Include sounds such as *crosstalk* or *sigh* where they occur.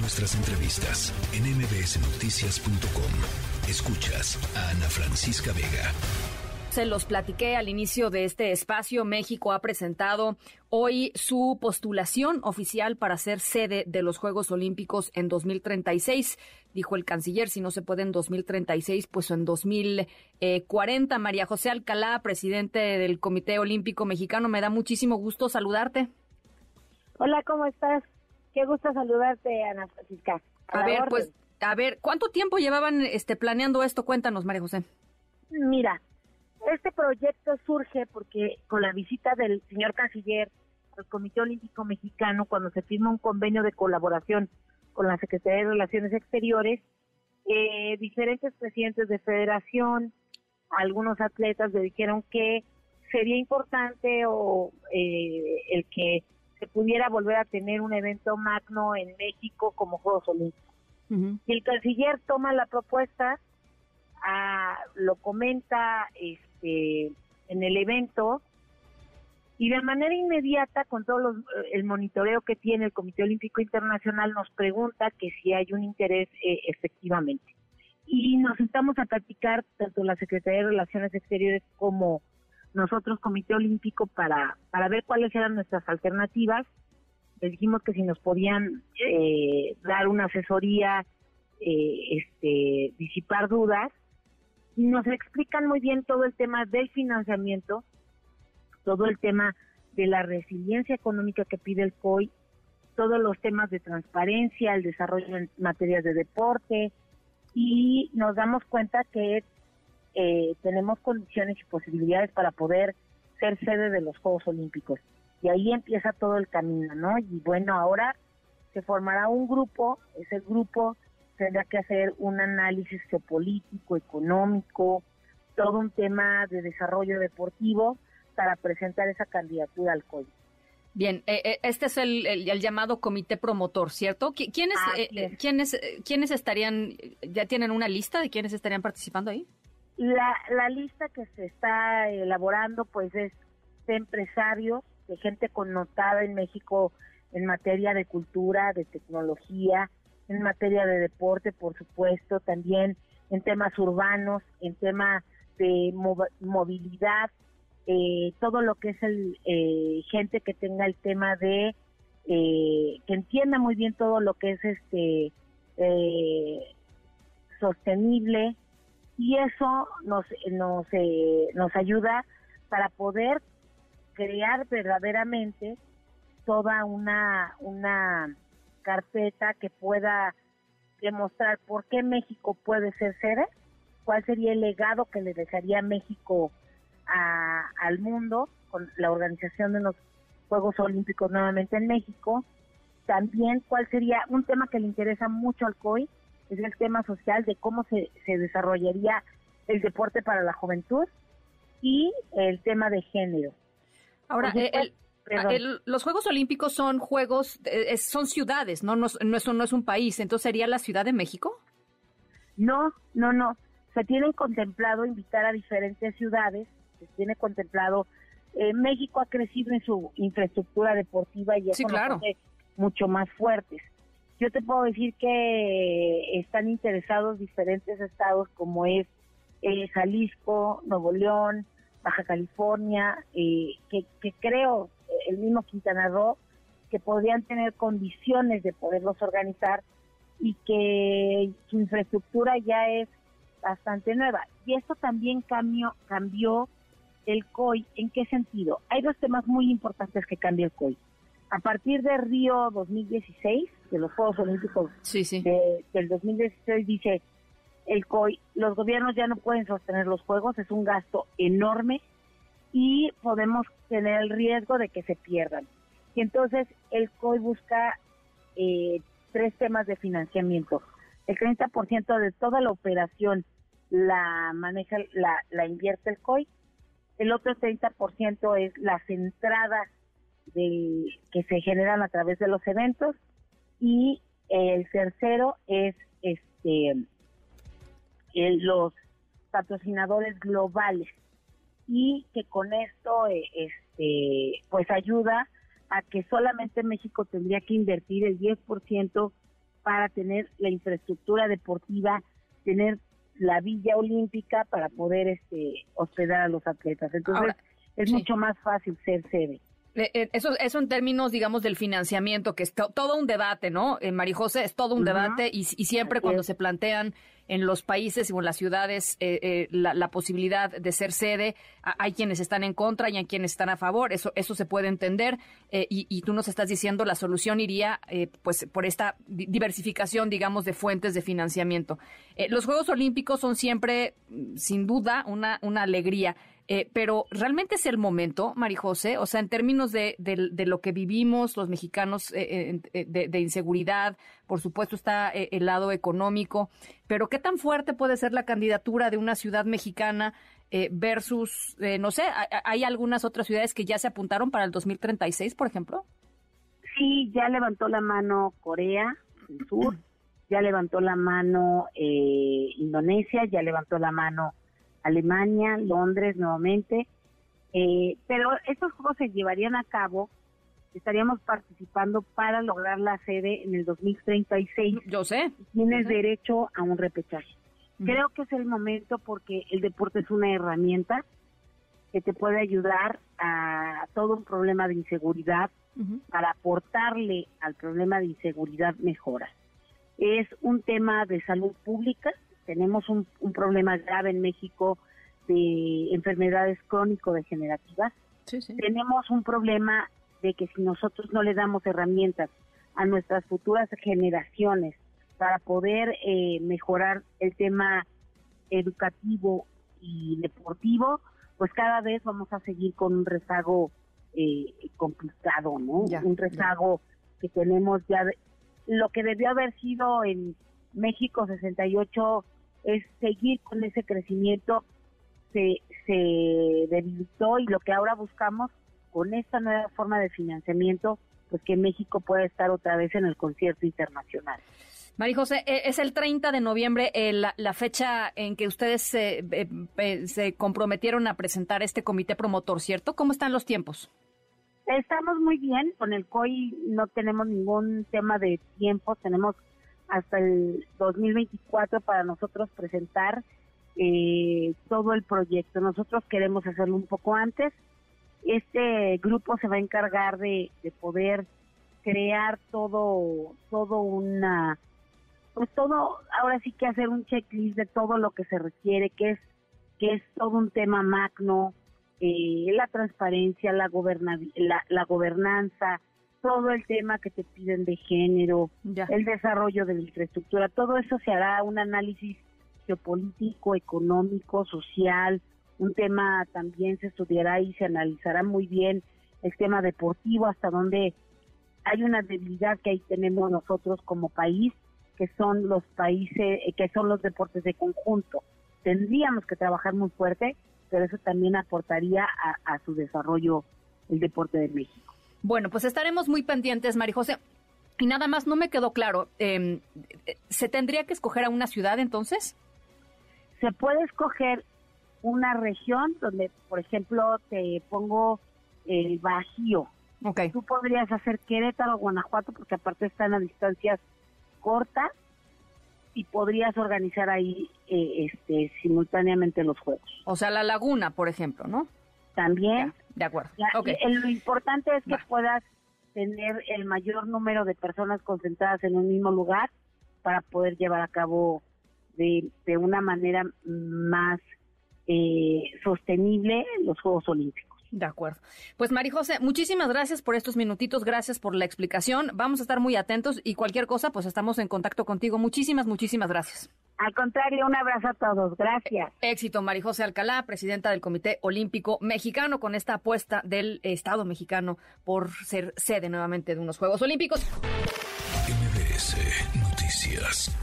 Nuestras entrevistas en mbsnoticias.com. Escuchas a Ana Francisca Vega. Se los platiqué al inicio de este espacio. México ha presentado hoy su postulación oficial para ser sede de los Juegos Olímpicos en 2036. Dijo el canciller, si no se puede en 2036, pues en 2040. María José Alcalá, presidente del Comité Olímpico Mexicano, me da muchísimo gusto saludarte. Hola, ¿cómo estás? Qué gusto saludarte, Ana Francisca. A, ver, pues, a ver, ¿cuánto tiempo llevaban este planeando esto? Cuéntanos, María José. Mira, este proyecto surge porque con la visita del señor canciller al Comité Olímpico Mexicano, cuando se firma un convenio de colaboración con la Secretaría de Relaciones Exteriores, eh, diferentes presidentes de federación, algunos atletas le dijeron que sería importante o eh, el que se pudiera volver a tener un evento magno en México como Juegos Olímpicos. Y el canciller toma la propuesta, a, ah, lo comenta este, en el evento y de manera inmediata, con todo los, el monitoreo que tiene el Comité Olímpico Internacional, nos pregunta que si hay un interés eh, efectivamente. Y nos estamos a platicar tanto la Secretaría de Relaciones Exteriores como nosotros Comité Olímpico para, para ver cuáles eran nuestras alternativas. Les dijimos que si nos podían eh, dar una asesoría, eh, este, disipar dudas, y nos explican muy bien todo el tema del financiamiento, todo el tema de la resiliencia económica que pide el COI, todos los temas de transparencia, el desarrollo en materias de deporte, y nos damos cuenta que eh, tenemos condiciones y posibilidades para poder ser sede de los Juegos Olímpicos. Y ahí empieza todo el camino, ¿no? Y bueno, ahora se formará un grupo, ese grupo tendrá que hacer un análisis geopolítico, económico, todo un tema de desarrollo deportivo para presentar esa candidatura al COI. Bien, eh, eh, este es el, llamado comité promotor, ¿cierto? ¿Quiénes, ¿quiénes, ¿Quiénes estarían, ya tienen una lista de quiénes estarían participando ahí? La, la lista que se está elaborando pues es de empresarios, de gente connotada en México en materia de cultura, de tecnología, en materia de deporte, por supuesto, también en temas urbanos, en tema de movilidad, eh, todo lo que es el eh, gente que tenga el tema de eh, que entienda muy bien todo lo que es este sostenible, y eso nos nos eh, nos ayuda para poder crear verdaderamente toda una una carpeta que pueda demostrar por qué México puede ser sede, cuál sería el legado que le dejaría México al mundo con la organización de los Juegos Olímpicos nuevamente en México, también cuál sería un tema que le interesa mucho al COI, es el tema social de cómo se, se desarrollaría el deporte para la juventud y el tema de género. Ahora, los Juegos Olímpicos son juegos, son ciudades, ¿no? No, no, eso no es un país, entonces sería la Ciudad de México. No, no, no. Se tienen contemplado invitar a diferentes ciudades, se tiene contemplado. Eh, México ha crecido en su infraestructura deportiva y eso claro. mucho más fuertes. Yo te puedo decir que están interesados diferentes estados como es eh, Jalisco, Nuevo León, Baja California, eh, que, creo el mismo Quintana Roo, que podrían tener condiciones de poderlos organizar y que su infraestructura ya es bastante nueva. Y esto también cambió, cambió el COI. ¿En qué sentido? Hay dos temas muy importantes que cambia el COI. A partir de Río 2016, de los Juegos Olímpicos del 2016, dice el COI, los gobiernos ya no pueden sostener los Juegos, es un gasto enorme y podemos tener el riesgo de que se pierdan. Y entonces el COI busca eh, tres temas de financiamiento. El 30% de toda la operación la maneja, la, la invierte el COI. El otro 30% es las entradas que se generan a través de los eventos y el tercero es este los patrocinadores globales y que con esto eh, este pues ayuda a que solamente México tendría que invertir el 10% para tener la infraestructura deportiva, tener la villa olímpica para poder este hospedar a los atletas. Entonces, es mucho más fácil ser sede. Eh, eh, eso, eso en términos, digamos, del financiamiento, que es todo un debate, ¿no? En Marijose es todo un debate y, siempre cuando se plantean en los países o en las ciudades eh, la, posibilidad de ser sede, hay quienes están en contra y hay quienes están a favor, eso, eso se puede entender y, y, tú nos estás diciendo la solución iría pues por esta diversificación, digamos, de fuentes de financiamiento. los Juegos Olímpicos son siempre, mm, sin duda, una, una alegría. Eh, pero realmente es el momento, Marijose, o sea, en términos de, lo que vivimos los mexicanos eh, eh, de, inseguridad, por supuesto está el lado económico, pero ¿qué tan fuerte puede ser la candidatura de una ciudad mexicana versus, no sé, hay algunas otras ciudades que ya se apuntaron para el 2036, por ejemplo? Sí, ya levantó la mano Corea del Sur, *clears throat* ya levantó la mano Indonesia, ya levantó la mano Alemania, Londres nuevamente. Eh, pero estos juegos se llevarían a cabo, estaríamos participando para lograr la sede en el 2036. Yo sé. Tienes derecho a un repechaje. Creo que es el momento porque el deporte es una herramienta que te puede ayudar a todo un problema de inseguridad para aportarle al problema de inseguridad mejoras. Es un tema de salud pública, tenemos un, problema grave en México de enfermedades crónico-degenerativas. Tenemos un problema de que si nosotros no le damos herramientas a nuestras futuras generaciones para poder eh, mejorar el tema educativo y deportivo, pues cada vez vamos a seguir con un rezago eh, complicado, ¿no? un rezago que tenemos ya, lo que debió haber sido en México 68 es seguir con ese crecimiento, se, se debilitó y lo que ahora buscamos con esta nueva forma de financiamiento, pues que México pueda estar otra vez en el concierto internacional. María José, e, es el 30 de noviembre eh, la, fecha en que ustedes se, eh, se comprometieron a presentar este comité promotor, ¿cierto? ¿Cómo están los tiempos? Estamos muy bien, con el COI no tenemos ningún tema de tiempo, tenemos hasta el 2024 para nosotros presentar eh, todo el proyecto. Nosotros queremos hacerlo un poco antes. Este grupo se va a encargar de, poder crear todo, todo una, pues todo, ahora sí que hacer un checklist de todo lo que se requiere, que es, que es todo un tema magno, eh, la transparencia, la, la, la gobernanza, todo el tema que te piden de género, el desarrollo de la infraestructura, todo eso se hará un análisis geopolítico, económico, social, un tema también se estudiará y se analizará muy bien el tema deportivo, hasta donde hay una debilidad que ahí tenemos nosotros como país, que son los países, eh, que son los deportes de conjunto. Tendríamos que trabajar muy fuerte, pero eso también aportaría a, a su desarrollo el deporte de México. Bueno, pues estaremos muy pendientes, María José. Y nada más, no me quedó claro. Em, ¿Se tendría que escoger a una ciudad entonces? Se puede escoger una región donde, por ejemplo, te pongo el Bajío. Okay. Tú podrías hacer Querétaro, Guanajuato, porque aparte están a distancias cortas y podrías organizar ahí eh, este, simultáneamente los juegos. O sea, la laguna, por ejemplo, ¿no? También. De acuerdo. lo importante es que puedas tener el mayor número de personas concentradas en un mismo lugar para poder llevar a cabo de, de una manera más eh, sostenible los Juegos Olímpicos. De acuerdo. Pues María José, muchísimas gracias por estos minutitos, gracias por la explicación. Vamos a estar muy atentos y cualquier cosa, pues estamos en contacto contigo. Muchísimas, muchísimas gracias. Al contrario, un abrazo a todos. Gracias. Éxito, María José Alcalá, presidenta del Comité Olímpico Mexicano, con esta apuesta del Estado mexicano por ser sede nuevamente de unos Juegos Olímpicos. MBS Noticias.